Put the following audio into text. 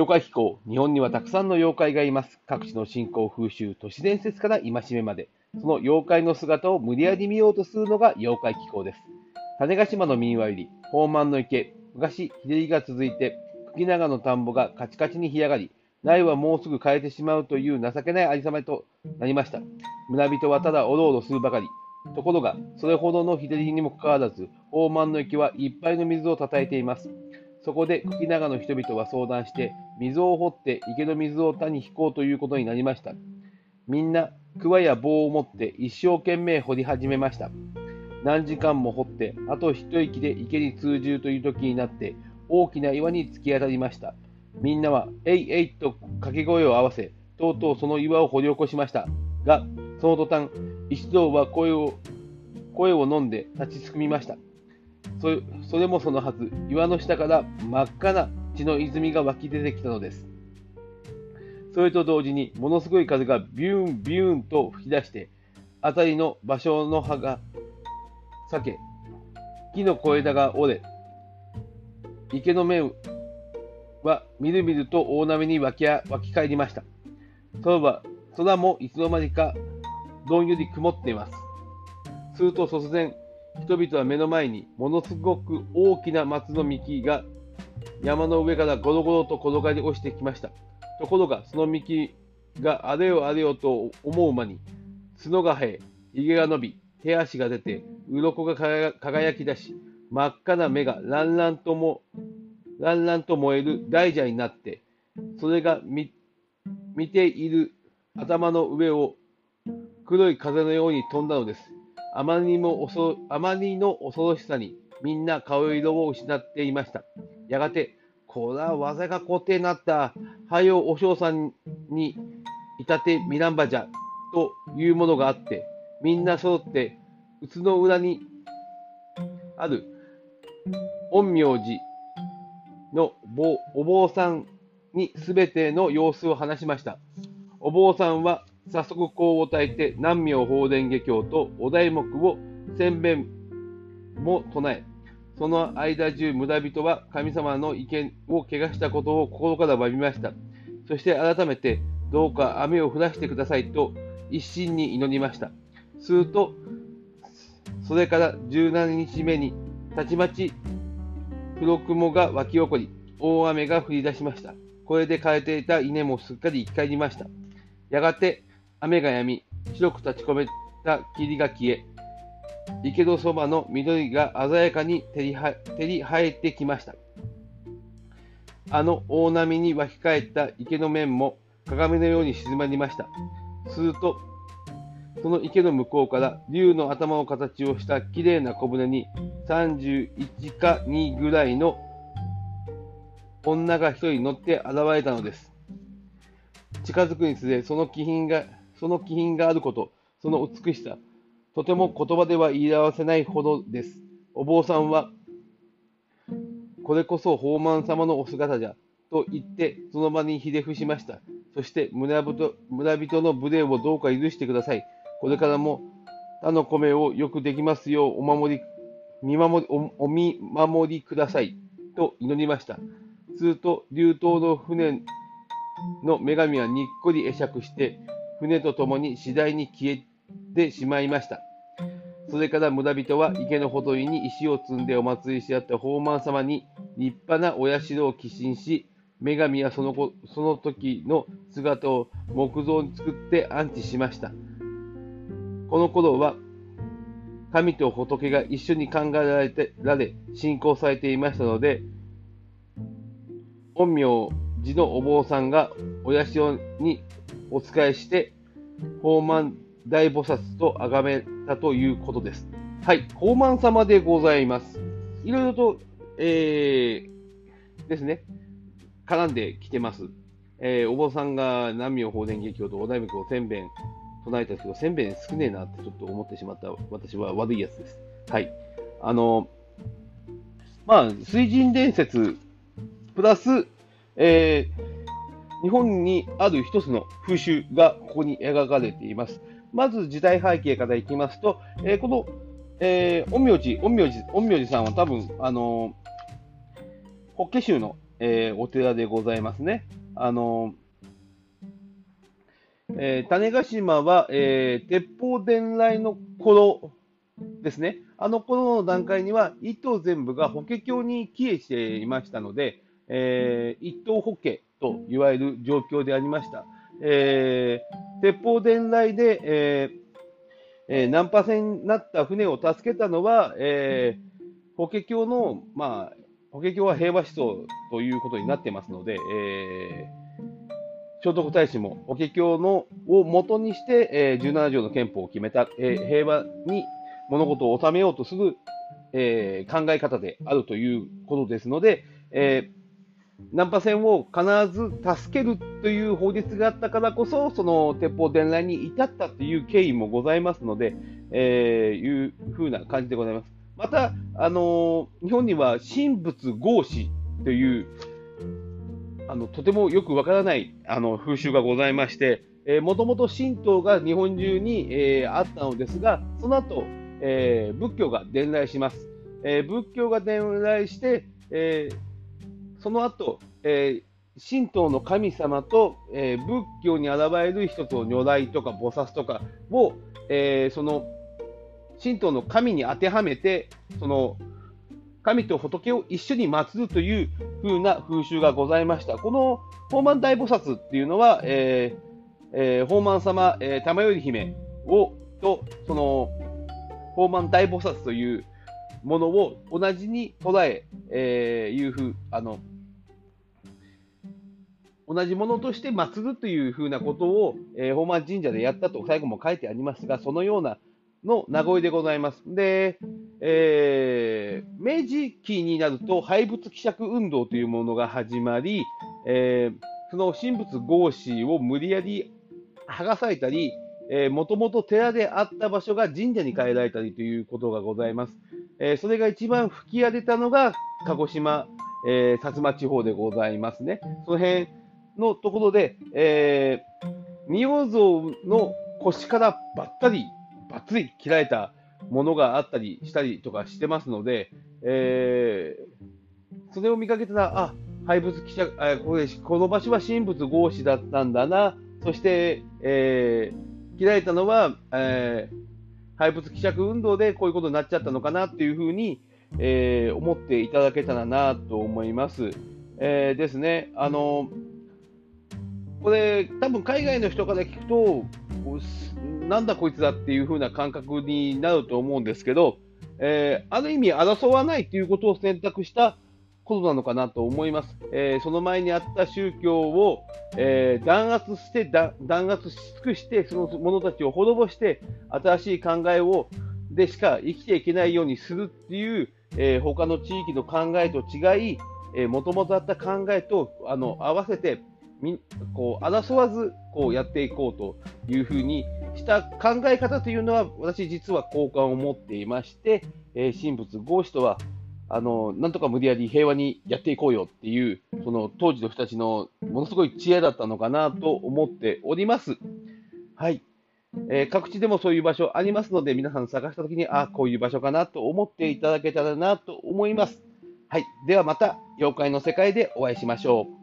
妖怪気候、日本にはたくさんの妖怪がいます。各地の信仰風習、都市伝説から戒めまで、その妖怪の姿を無理やり見ようとするのが妖怪気候です。種子島の民話より、宝満の池、昔、日照りが続いて、茎長の田んぼがカチカチに干上がり、苗はもうすぐ枯れてしまうという情けないありさまとなりました。村人はただおろおろするばかり。ところが、それほどの日照りにもかかわらず、宝満の池はいっぱいの水をたたえています。そこで茎長の人々は相談して、水を掘って池の水を田に引こうということになりました。みんな、桑や棒を持って一生懸命掘り始めました。何時間も掘って、あと一息で池に通じるという時になって、大きな岩に突き当たりました。みんなは、えいえいと掛け声を合わせ、とうとうその岩を掘り起こしました。が、その途端、一同は声を声を飲んで立ちすくみました。それもそのはず、岩の下から真っ赤な血の泉が湧き出てきたのです。それと同時に、ものすごい風がビューンビューンと吹き出して、辺りの場所の葉が裂け、木の小枝が折れ、池の面はみるみると大波に湧き湧き返りました。空は空もいつの間にかどんより曇っています。すると突然、人々は目の前にものすごく大きな松の幹が山の上からゴロゴロと転がり落ちてきました。ところが、その幹があれよあれよと思う間に、角が生え、髭が伸び、手足が出て、鱗が輝き出し、真っ赤な目がランランとも、ランランと燃える大蛇になって、それが見ている頭の上を黒い風のように飛んだのです。あまりにもあまりの恐ろしさにみんな顔色を失っていました。やがて、こら技が固定になった、はよお嬢さんにいたてみらんばじゃ、というものがあって、みんな揃って、うつの裏にある陰陽師のお坊さんにすべての様子を話しました。お坊さんは早速香を焚いて南明法蓮華経とお題目を千遍も唱え、その間中村人は神様の意見を怪我したことを心から詫びました。そして改めてどうか雨を降らしてくださいと一心に祈りました。すると、それから17日目にたちまち黒雲が湧き起こり、大雨が降り出しました。これで枯れていた稲もすっかり生き返りました。やがて雨が止み、白く立ち込めた霧が消え、池のそばの緑が鮮やかに照り照り生えてきました。あの大波に湧き返った池の面も鏡のように静まりました。すると、その池の向こうから竜の頭の形をしたきれいな小舟に31か2ぐらいの女が一人乗って現れたのです。近づくにつれ、その気品がその気品があること、その美しさ、とても言葉では言い表せないほどです。お坊さんは、これこそ宝満様のお姿じゃ、と言って、その場にひれ伏しました。そして村人村人の無礼をどうか許してください。これからも他の米をよくできますようお守り、見守りおお見守りください。と祈りました。すると、流頭の船の女神はにっこり会釈して、船と共に次第に消えてしまいました。それから村人は池のほとりに石を積んでお祭りし合った宝満様に立派なお社を寄進し、女神はその子その時の姿を木造に作って安置しました。この頃は神と仏が一緒に考えられてられ信仰されていましたので、陰陽寺のお坊さんがお社にお仕えして、宝満大菩薩と崇めたということです。はい、宝満様でございます。いろいろと、えー、ですね、絡んできてます。えー、お坊さんが南明法伝華経とお題目を千遍唱えたけど、千遍少ねえなってちょっと思ってしまった私は悪いやつです。はい。あの、まあ、水神伝説、プラス、えー、日本にある一つの風習がここに描かれています。まず時代背景からいきますと、えー、この、え、陰陽師、陰陽師、陰陽師さんは多分、あのー、法華宗の、えー、お寺でございますね。あのえー、種子島は、えー、鉄砲伝来の頃ですね。あの頃の段階には、一島全部が法華経に帰依していましたので、えー、一島法華といわれる状況でありました。えー、鉄砲伝来で、えーえー、ナンパ船になった船を助けたのは、えー、法華経の、まあ、法華経は平和思想ということになってますので、えー、聖徳太子も法華経のを元にして、えー、17条の憲法を決めた、えー、平和に物事を収めようとする、えー、考え方であるということですので、えーナンパ船を必ず助けるという法律があったからこそ、その鉄砲伝来に至ったという経緯もございますので、えー、いうふうな感じでございます。また、あのー、日本には神仏合祀という、あのとてもよくわからないあの風習がございまして、もともと神道が日本中に、えー、あったのですが、その後、えー、仏教が伝来します。えー、仏教が伝来して、えーその後、えー、神道の神様と、えー、仏教に現れる一つの如来とか菩薩とかを、えー、その神道の神に当てはめて、その神と仏を一緒に祀るという風な風習がございました。この宝満大菩薩っていうのは、えーえー、宝満様、えー、玉頼姫をと、その宝満大菩薩というものを同じに捉え、えー、いうふう、あの、同じものとして祀るというふうなことを、えー、宝満神社でやったと最後も書いてありますが、そのようなの名残でございます。で、えー、明治期になると廃仏希釈運動というものが始まり、えー、その神仏合祀を無理やり剥がされたり、もともと寺であった場所が神社に変えられたりということがございます。えー、それが一番吹き荒れたのが鹿児島、え、薩摩地方でございますね。その辺のところで、えー、仁王像の腰からばったり、ばっつり切られたものがあったりしたりとかしてますので、えー、それを見かけたら、あ、廃仏記者、あこれこの場所は神仏合祀だったんだな、そして、えー、切られたのは、えー、廃物希釈運動でこういうことになっちゃったのかなっていうふうに、えー、思っていただけたらなと思います。えー、ですね、あのこれ、多分海外の人から聞くと、なんだこいつだっていう風な感覚になると思うんですけど、えー、ある意味争わないということを選択したことなのかなと思います。えー、その前にあった宗教を、えー、弾圧して弾圧し尽くして、その者たちを滅ぼして、新しい考えをでしか生きていけないようにするっていう、えー、他の地域の考えと違い、もともとあった考えとあの合わせてみこう争わずこうやっていこうというふうにした考え方というのは私実は好感を持っていまして、えー、神仏合祀とはあの、なんとか無理やり平和にやっていこうよっていう、その当時の人たちのものすごい知恵だったのかなと思っております。はい。えー、各地でもそういう場所ありますので、皆さん探したときに、あこういう場所かなと思っていただけたらなと思います。はい。ではまた、妖怪の世界でお会いしましょう。